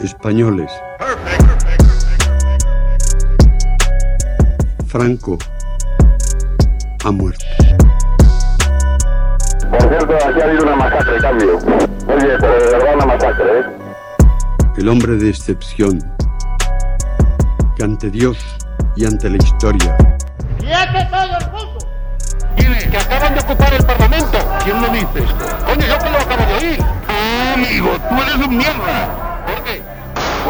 Españoles. Franco ha muerto. Por cierto, aquí ha habido una masacre, cambio. Oye, pero de verdad una masacre, ¿eh? El hombre de excepción, que ante Dios y ante la historia ¡Quiete todo el mundo! ¿Quiénes? Que acaban de ocupar el Parlamento. ¿Quién lo dice esto? Coño, yo que lo acabo de oír. Ah, amigo, tú eres un mierda.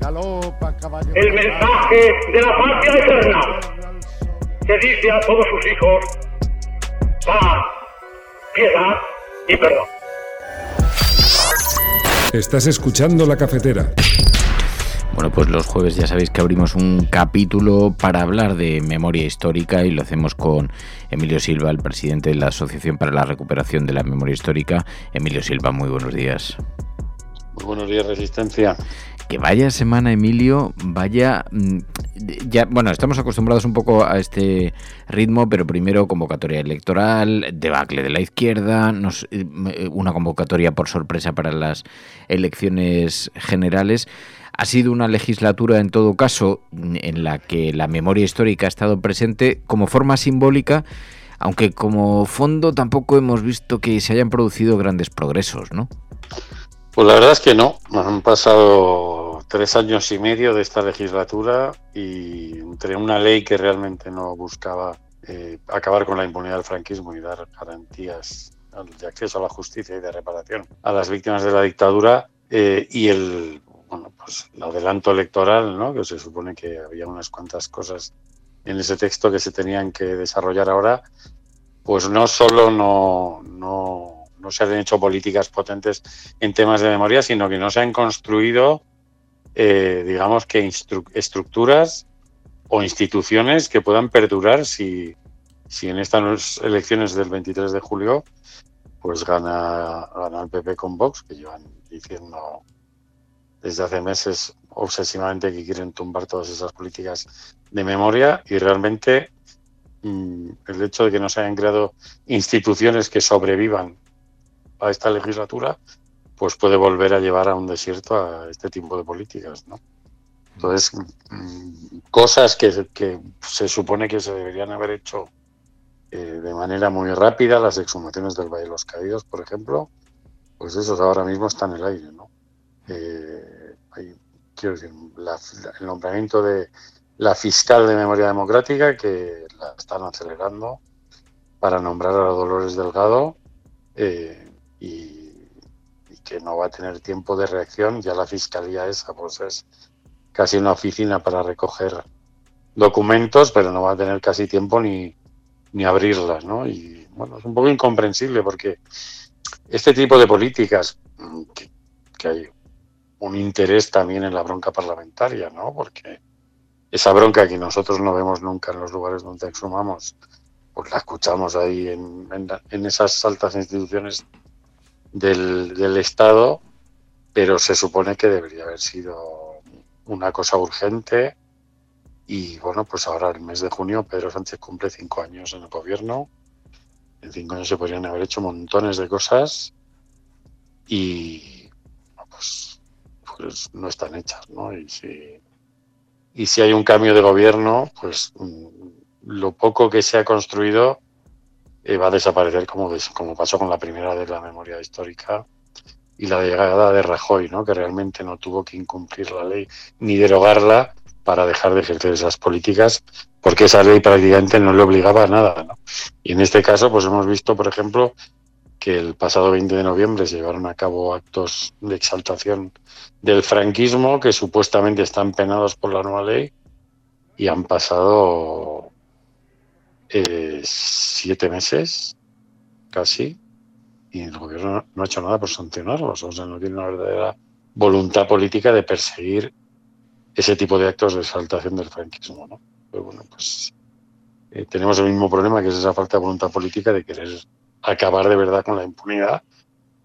galopa caballo. El mensaje de la patria eterna que dice a todos sus hijos paz, piedad y perdón. Estás escuchando la cafetera. Bueno, pues los jueves ya sabéis que abrimos un capítulo para hablar de memoria histórica y lo hacemos con Emilio Silva, el presidente de la Asociación para la Recuperación de la Memoria Histórica. Emilio Silva, muy buenos días. Buenos días, Resistencia. Que vaya semana, Emilio, vaya... mm, Ya, bueno, estamos acostumbrados un poco a este ritmo, pero primero convocatoria electoral, debacle de la izquierda, eh, una convocatoria por sorpresa para las elecciones generales. Ha sido una legislatura, en todo caso, en la que la memoria histórica ha estado presente como forma simbólica, aunque como fondo tampoco hemos visto que se hayan producido grandes progresos, ¿no? Pues la verdad es que no. Han pasado tres años y medio de esta legislatura y entre una ley que realmente no buscaba eh, acabar con la impunidad del franquismo y dar garantías de acceso a la justicia y de reparación a las víctimas de la dictadura eh, y el bueno pues el adelanto electoral, ¿no? que se supone que había unas cuantas cosas en ese texto que se tenían que desarrollar ahora, pues no solo no, no, no se han hecho políticas potentes en temas de memoria, sino que no se han construido, eh, digamos que estructuras o instituciones que puedan perdurar si, si en estas elecciones del 23 de julio pues gana, gana el PP con Vox, que llevan diciendo desde hace meses obsesivamente que quieren tumbar todas esas políticas de memoria y realmente mm, el hecho de que no se hayan creado instituciones que sobrevivan a esta legislatura, pues puede volver a llevar a un desierto a este tipo de políticas, ¿no? Entonces, mm, cosas que, que se supone que se deberían haber hecho eh, de manera muy rápida, las exhumaciones del Valle de los Caídos, por ejemplo, pues esos ahora mismo están en el aire, ¿no? Eh, hay- quiero decir, la- el nombramiento de la fiscal de memoria democrática, que la están acelerando para nombrar a Dolores Delgado eh, y, que no va a tener tiempo de reacción. Ya la fiscalía esa pues es casi una oficina para recoger documentos, pero no va a tener casi tiempo ni, ni abrirlas, ¿no? Y bueno, es un poco incomprensible porque este tipo de políticas, mm, que, hay un interés también en la bronca parlamentaria, ¿no? Porque esa bronca que nosotros no vemos nunca en los lugares donde exhumamos, pues la escuchamos ahí en, en esas altas instituciones del, Estado, pero se supone que debería haber sido una cosa urgente. Y bueno, pues ahora el mes de junio Pedro Sánchez cumple cinco años en el gobierno. En cinco años se podrían haber hecho montones de cosas y pues, pues no están hechas, ¿no? Y si, y si hay un cambio de gobierno, pues mm, lo poco que se ha construido eh, va a desaparecer como, como pasó con la primera de la memoria histórica y la llegada de Rajoy, ¿no? que realmente no tuvo que incumplir la ley ni derogarla, para dejar de ejercer esas políticas, porque esa ley prácticamente no le obligaba a nada. ¿no? Y en este caso, pues hemos visto, por ejemplo, que el pasado 20 de noviembre se llevaron a cabo actos de exaltación del franquismo que supuestamente están penados por la nueva ley y han pasado eh, siete meses casi y el gobierno no ha hecho nada por sancionarlos, o sea, no tiene una verdadera voluntad política de perseguir ese tipo de actos de exaltación del franquismo, ¿no? Pero bueno, pues eh, tenemos el mismo problema que es esa falta de voluntad política de querer acabar de verdad con la impunidad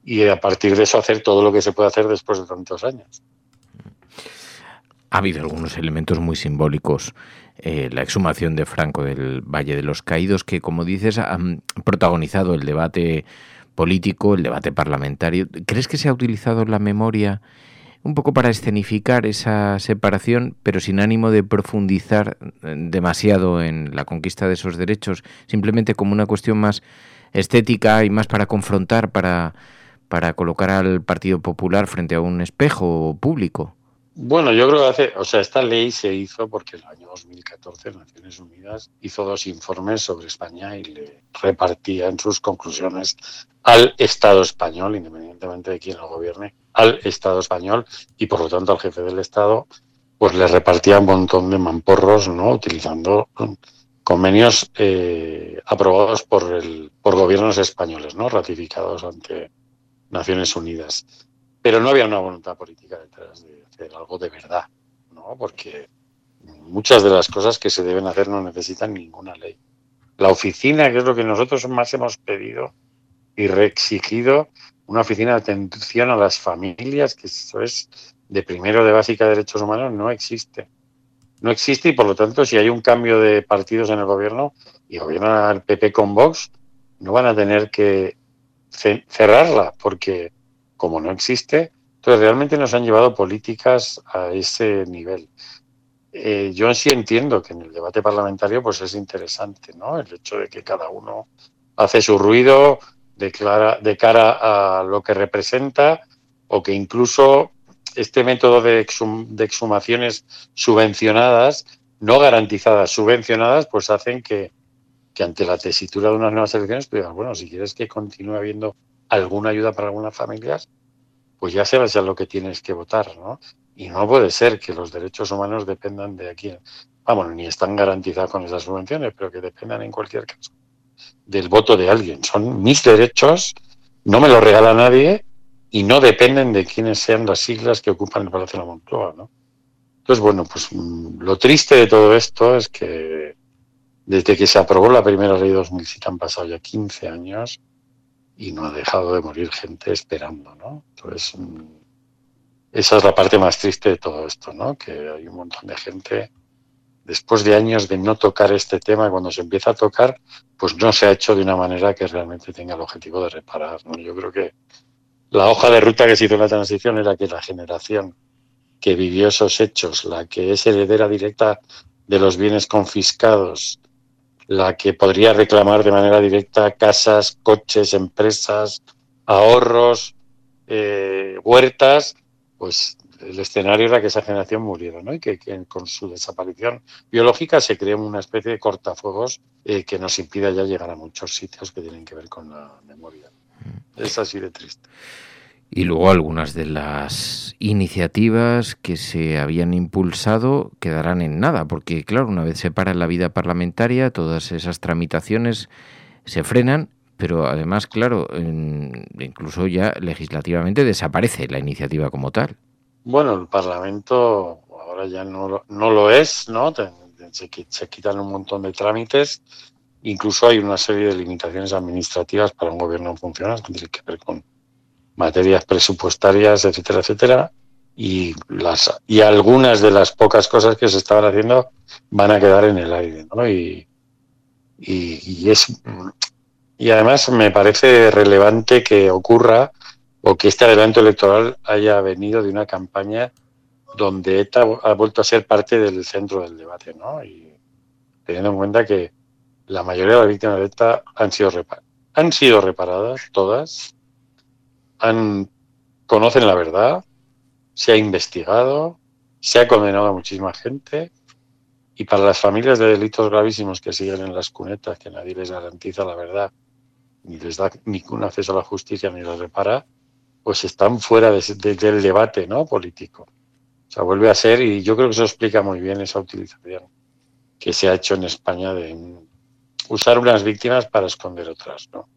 y a partir de eso hacer todo lo que se puede hacer después de tantos años. Ha habido algunos elementos muy simbólicos. Eh, la exhumación de Franco del Valle de los Caídos, que como dices, han protagonizado el debate político, el debate parlamentario. ¿Crees que se ha utilizado la memoria un poco para escenificar esa separación, pero sin ánimo de profundizar eh, demasiado en la conquista de esos derechos, simplemente como una cuestión más estética y más para confrontar, para, para colocar al Partido Popular frente a un espejo público? Bueno, yo creo que hace, o sea, esta ley se hizo porque en el año 2014 Naciones Unidas hizo dos informes sobre España y le repartía en sus conclusiones al Estado español, independientemente de quién lo gobierne, al Estado español y por lo tanto al jefe del Estado, pues le repartía un montón de mamporros, ¿no? Utilizando convenios eh, aprobados por el por gobiernos españoles, ¿no? Ratificados ante Naciones Unidas. Pero no había una voluntad política detrás de hacer algo de verdad, ¿no? Porque muchas de las cosas que se deben hacer no necesitan ninguna ley. La oficina, que es lo que nosotros más hemos pedido y reexigido, una oficina de atención a las familias, que eso es de primero de básica de derechos humanos, no existe. No existe y por lo tanto, si hay un cambio de partidos en el gobierno y gobierna el PP con Vox, no van a tener que cerrarla, porque como no existe, entonces realmente nos han llevado políticas a ese nivel. Eh, yo sí entiendo que en el debate parlamentario pues es interesante, ¿no? El hecho de que cada uno hace su ruido declara, de cara a lo que representa o que incluso este método de, exhumaciones subvencionadas, no garantizadas, subvencionadas, pues hacen que, que ante la tesitura de unas nuevas elecciones, pues bueno, si quieres que continúe habiendo alguna ayuda para algunas familias, pues ya sabes ya lo que tienes que votar, ¿no? Y no puede ser que los derechos humanos dependan de aquí. Vamos, ni están garantizados con esas subvenciones, pero que dependan en cualquier caso del voto de alguien. Son mis derechos, no me los regala nadie y no dependen de quiénes sean las siglas que ocupan el Palacio de la Moncloa, ¿no? Entonces, bueno, pues mm, lo triste de todo esto es que desde que se aprobó la primera ley 2007 han pasado ya 15 años y no ha dejado de morir gente esperando, ¿no? Entonces, mm, esa es la parte más triste de todo esto, ¿no? Que hay un montón de gente, después de años de no tocar este tema, cuando se empieza a tocar, pues no se ha hecho de una manera que realmente tenga el objetivo de reparar. Yo creo que la hoja de ruta que se hizo en la transición era que la generación que vivió esos hechos, la que es heredera directa de los bienes confiscados, la que podría reclamar de manera directa casas, coches, empresas, ahorros, eh, huertas, pues el escenario era que esa generación muriera, ¿no? Y que, con su desaparición biológica se crea una especie de cortafuegos eh, que nos impida ya llegar a muchos sitios que tienen que ver con la memoria. Es así de triste. Y luego algunas de las iniciativas que se habían impulsado quedarán en nada, porque claro, una vez se para la vida parlamentaria, todas esas tramitaciones se frenan, pero además, claro, incluso ya legislativamente desaparece la iniciativa como tal. Bueno, el Parlamento ahora ya no, no lo es, ¿no? Se, quitan un montón de trámites, incluso hay una serie de limitaciones administrativas para un gobierno funcional que tiene que ver con materias presupuestarias, etcétera, etcétera, y las y algunas de las pocas cosas que se estaban haciendo van a quedar en el aire, ¿no? Y, y, es y además me parece relevante que ocurra o que este adelanto electoral haya venido de una campaña donde ETA ha vuelto a ser parte del centro del debate, ¿no? Y teniendo en cuenta que la mayoría de las víctimas de ETA han sido, han sido reparadas, todas, han, conocen la verdad, se ha investigado, se ha condenado a muchísima gente y para las familias de delitos gravísimos que siguen en las cunetas, que nadie les garantiza la verdad, ni les da ningún acceso a la justicia ni los repara, pues están fuera del debate ¿no? político. O sea, vuelve a ser, y yo creo que eso explica muy bien esa utilización que se ha hecho en España de usar unas víctimas para esconder otras, ¿no?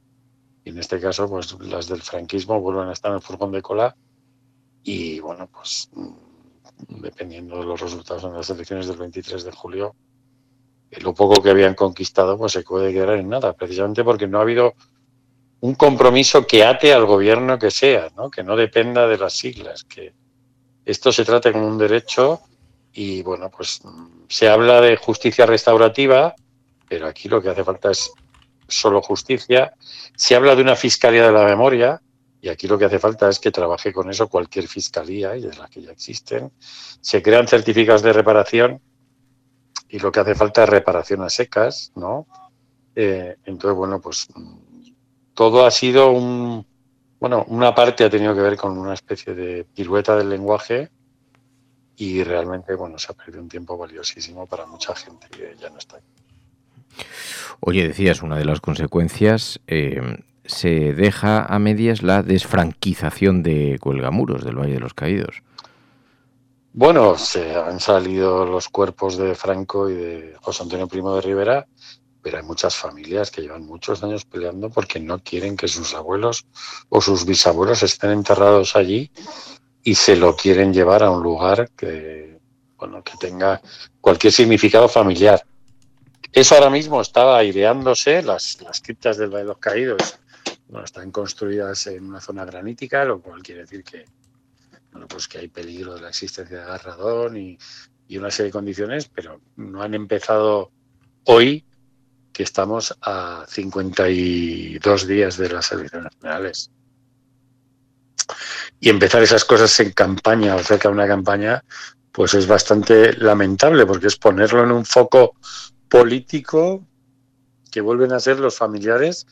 Y en este caso, pues las del franquismo vuelven a estar en el furgón de cola y, bueno, pues dependiendo de los resultados en las elecciones del 23 de julio, lo poco que habían conquistado pues se puede quedar en nada, precisamente porque no ha habido un compromiso que ate al gobierno que sea, ¿no? que no dependa de las siglas, que esto se trate como un derecho y bueno, pues se habla de justicia restaurativa, pero aquí lo que hace falta es solo justicia. Se habla de una fiscalía de la memoria, y aquí lo que hace falta es que trabaje con eso cualquier fiscalía, y de las que ya existen. Se crean certificados de reparación y lo que hace falta es reparación a secas, ¿no? Eh, entonces, bueno, pues todo ha sido un... Bueno, una parte ha tenido que ver con una especie de pirueta del lenguaje y realmente, bueno, se ha perdido un tiempo valiosísimo para mucha gente que ya no está aquí. Oye, decías, una de las consecuencias eh, se deja a medias la desfranquización de Cuelgamuros del Valle de los Caídos. Bueno, se han salido los cuerpos de Franco y de José Antonio Primo de Rivera, pero hay muchas familias que llevan muchos años peleando porque no quieren que sus abuelos o sus bisabuelos estén enterrados allí y se lo quieren llevar a un lugar que, bueno, que tenga cualquier significado familiar. Eso ahora mismo estaba aireándose, las, las criptas del Valle de los Caídos bueno, están construidas en una zona granítica, lo cual quiere decir que, bueno, pues que hay peligro de la existencia de agarradón y, una serie de condiciones, pero no han empezado hoy, que estamos a 52 días de las elecciones generales. Y empezar esas cosas en campaña o cerca de una campaña, pues es bastante lamentable, porque es ponerlo en un foco político que vuelven a ser los familiares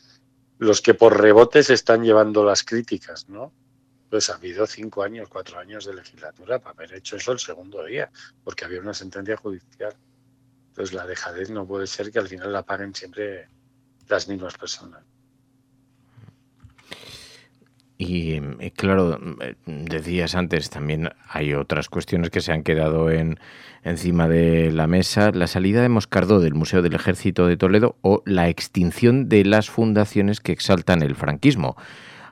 los que por rebotes están llevando las críticas, ¿no? Pues ha habido cinco años, cuatro años de legislatura para haber hecho eso el segundo día, porque había una sentencia judicial. Entonces la dejadez no puede ser que al final la paguen siempre las mismas personas. Y eh, claro, eh, decías antes, también hay otras cuestiones que se han quedado en, encima de la mesa. La salida de Moscardó del Museo del Ejército de Toledo o la extinción de las fundaciones que exaltan el franquismo.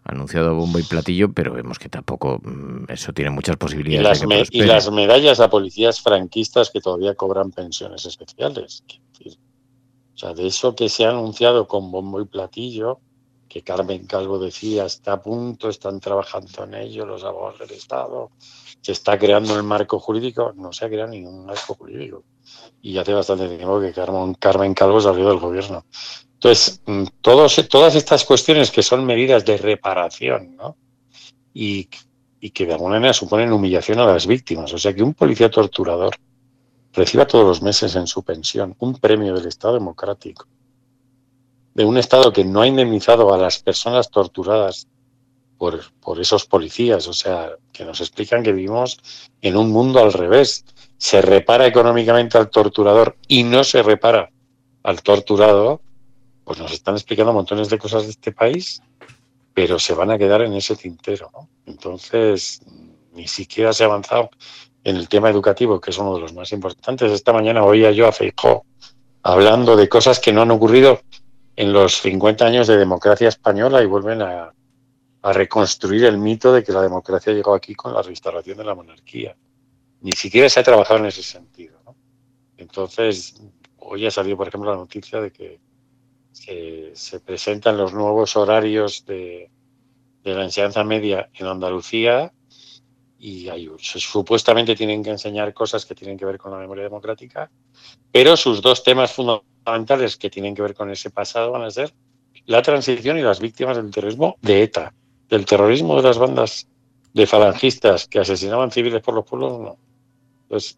Anunciado bombo y platillo, pero vemos que tampoco mm, eso tiene muchas posibilidades. Y las, y las medallas a policías franquistas que todavía cobran pensiones especiales. O sea, de eso que se ha anunciado con bombo y platillo, que Carmen Calvo decía, está a punto, están trabajando en ello los abogados del Estado, se está creando el marco jurídico, no se ha creado ningún marco jurídico. Y hace bastante tiempo que Carmen, Calvo salió del gobierno. Entonces, mm, todas estas cuestiones que son medidas de reparación, ¿no? Y, y que de alguna manera suponen humillación a las víctimas. O sea, que un policía torturador reciba todos los meses en su pensión un premio del Estado democrático de un Estado que no ha indemnizado a las personas torturadas por, por, esos policías, o sea, que nos explican que vivimos en un mundo al revés. Se repara económicamente al torturador y no se repara al torturado, pues nos están explicando montones de cosas de este país, pero se van a quedar en ese tintero. Entonces, ni siquiera se ha avanzado en el tema educativo, que es uno de los más importantes. Esta mañana oía yo a Feijó hablando de cosas que no han ocurrido en los 50 años de democracia española y vuelven a, reconstruir el mito de que la democracia llegó aquí con la restauración de la monarquía. Ni siquiera se ha trabajado en ese sentido. Entonces, hoy ha salido, por ejemplo, la noticia de que se, presentan los nuevos horarios de, de, la enseñanza media en Andalucía y hay, supuestamente tienen que enseñar cosas que tienen que ver con la memoria democrática, pero sus dos temas fundamentales fundamentales que tienen que ver con ese pasado van a ser la transición y las víctimas del terrorismo de ETA, del terrorismo de las bandas de falangistas que asesinaban civiles por los pueblos, no. Pues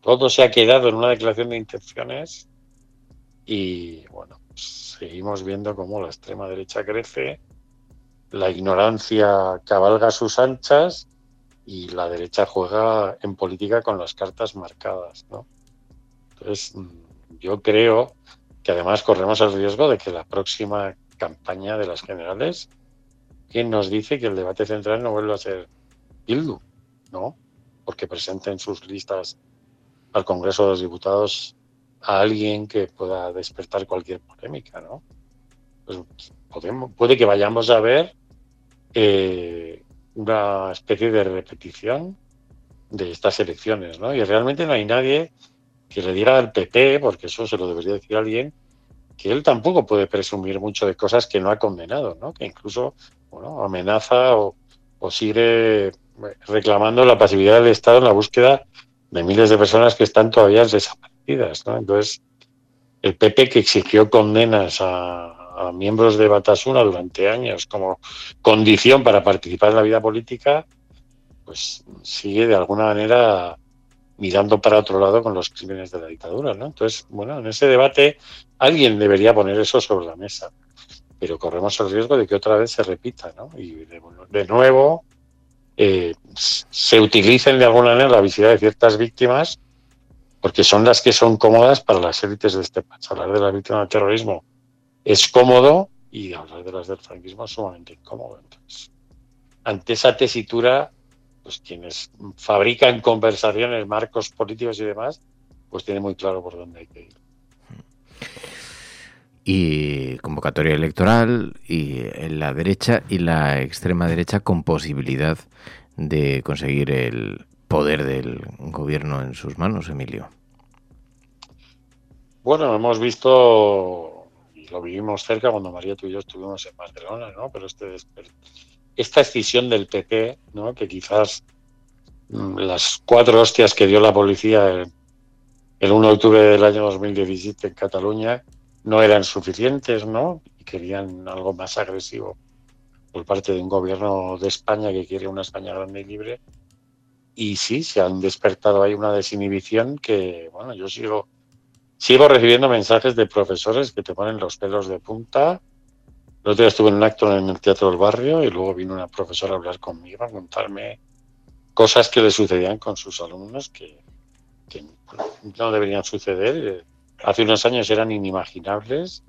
todo se ha quedado en una declaración de intenciones y bueno, seguimos viendo cómo la extrema derecha crece, la ignorancia cabalga sus anchas y la derecha juega en política con las cartas marcadas, ¿no? Entonces, yo creo que además corremos el riesgo de que la próxima campaña de las generales, ¿quién nos dice que el debate central no vuelva a ser Bildu? ¿No? Porque presenten sus listas al Congreso de los Diputados a alguien que pueda despertar cualquier polémica, ¿no? Pues podemos, puede que vayamos a ver eh, una especie de repetición de estas elecciones, ¿no? Y realmente no hay nadie que le diga al PP, porque eso se lo debería decir alguien, que él tampoco puede presumir mucho de cosas que no ha condenado, ¿no? Que incluso, bueno, amenaza o, sigue reclamando la pasividad del Estado en la búsqueda de miles de personas que están todavía desaparecidas. Entonces, el PP que exigió condenas a miembros de Batasuna durante años como condición para participar en la vida política, pues sigue de alguna manera mirando para otro lado con los crímenes de la dictadura, ¿no? Entonces, bueno, en ese debate alguien debería poner eso sobre la mesa, pero corremos el riesgo de que otra vez se repita, ¿no? Y de, de nuevo eh, se utilicen de alguna manera la visibilidad de ciertas víctimas porque son las que son cómodas para las élites de este país. Hablar de las víctimas del terrorismo es cómodo y hablar de las del franquismo es sumamente incómodo. Entonces, ante esa tesitura, pues quienes fabrican conversaciones, marcos políticos y demás, pues tienen muy claro por dónde hay que ir. Y convocatoria electoral y en la derecha y la extrema derecha con posibilidad de conseguir el poder del gobierno en sus manos, Emilio. Bueno, hemos visto lo vivimos cerca cuando María tú y yo estuvimos en Barcelona, ¿no? Pero este, esta escisión del PP, ¿no? Que quizás mm, las cuatro hostias que dio la policía el, el 1 de octubre del año 2017 en Cataluña no eran suficientes, ¿no? Y querían algo más agresivo por parte de un gobierno de España que quiere una España grande y libre. Y sí, se han despertado ahí una desinhibición que, bueno, yo sigo Sigo recibiendo mensajes de profesores que te ponen los pelos de punta. El otro día estuve en un acto en el Teatro del Barrio y luego vino una profesora a hablar conmigo, a contarme cosas que le sucedían con sus alumnos que, que no deberían suceder. Hace unos años eran inimaginables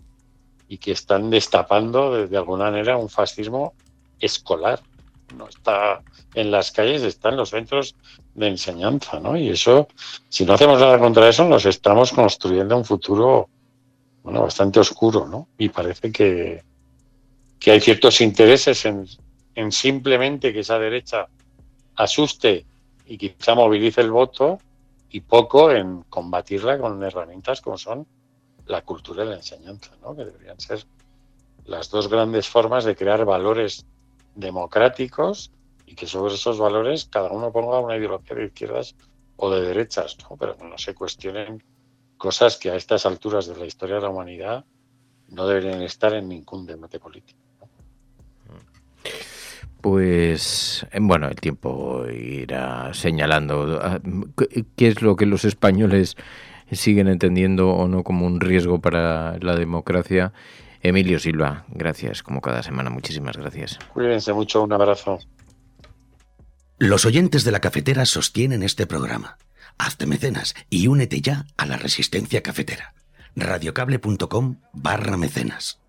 y que están destapando de, de alguna manera un fascismo escolar. No está en las calles, está en los centros de enseñanza, ¿no? Y eso, si no hacemos nada contra eso, nos estamos construyendo un futuro, bueno, bastante oscuro, ¿no? Y parece que, que hay ciertos intereses en, en simplemente que esa derecha asuste y quizá movilice el voto y poco en combatirla con herramientas como son la cultura y la enseñanza, ¿no? que deberían ser las dos grandes formas de crear valores democráticos y que sobre esos valores cada uno ponga una ideología de izquierdas o de derechas, ¿no? pero no se cuestionen cosas que a estas alturas de la historia de la humanidad no deberían estar en ningún debate político. Pues bueno, el tiempo irá señalando ah, qué es lo que los españoles siguen entendiendo o no como un riesgo para la democracia. Emilio Silva, gracias como cada semana, muchísimas gracias. Cuídense mucho, un abrazo. Los oyentes de la cafetera sostienen este programa. Hazte mecenas y únete ya a la resistencia cafetera. radiocable.com barra mecenas.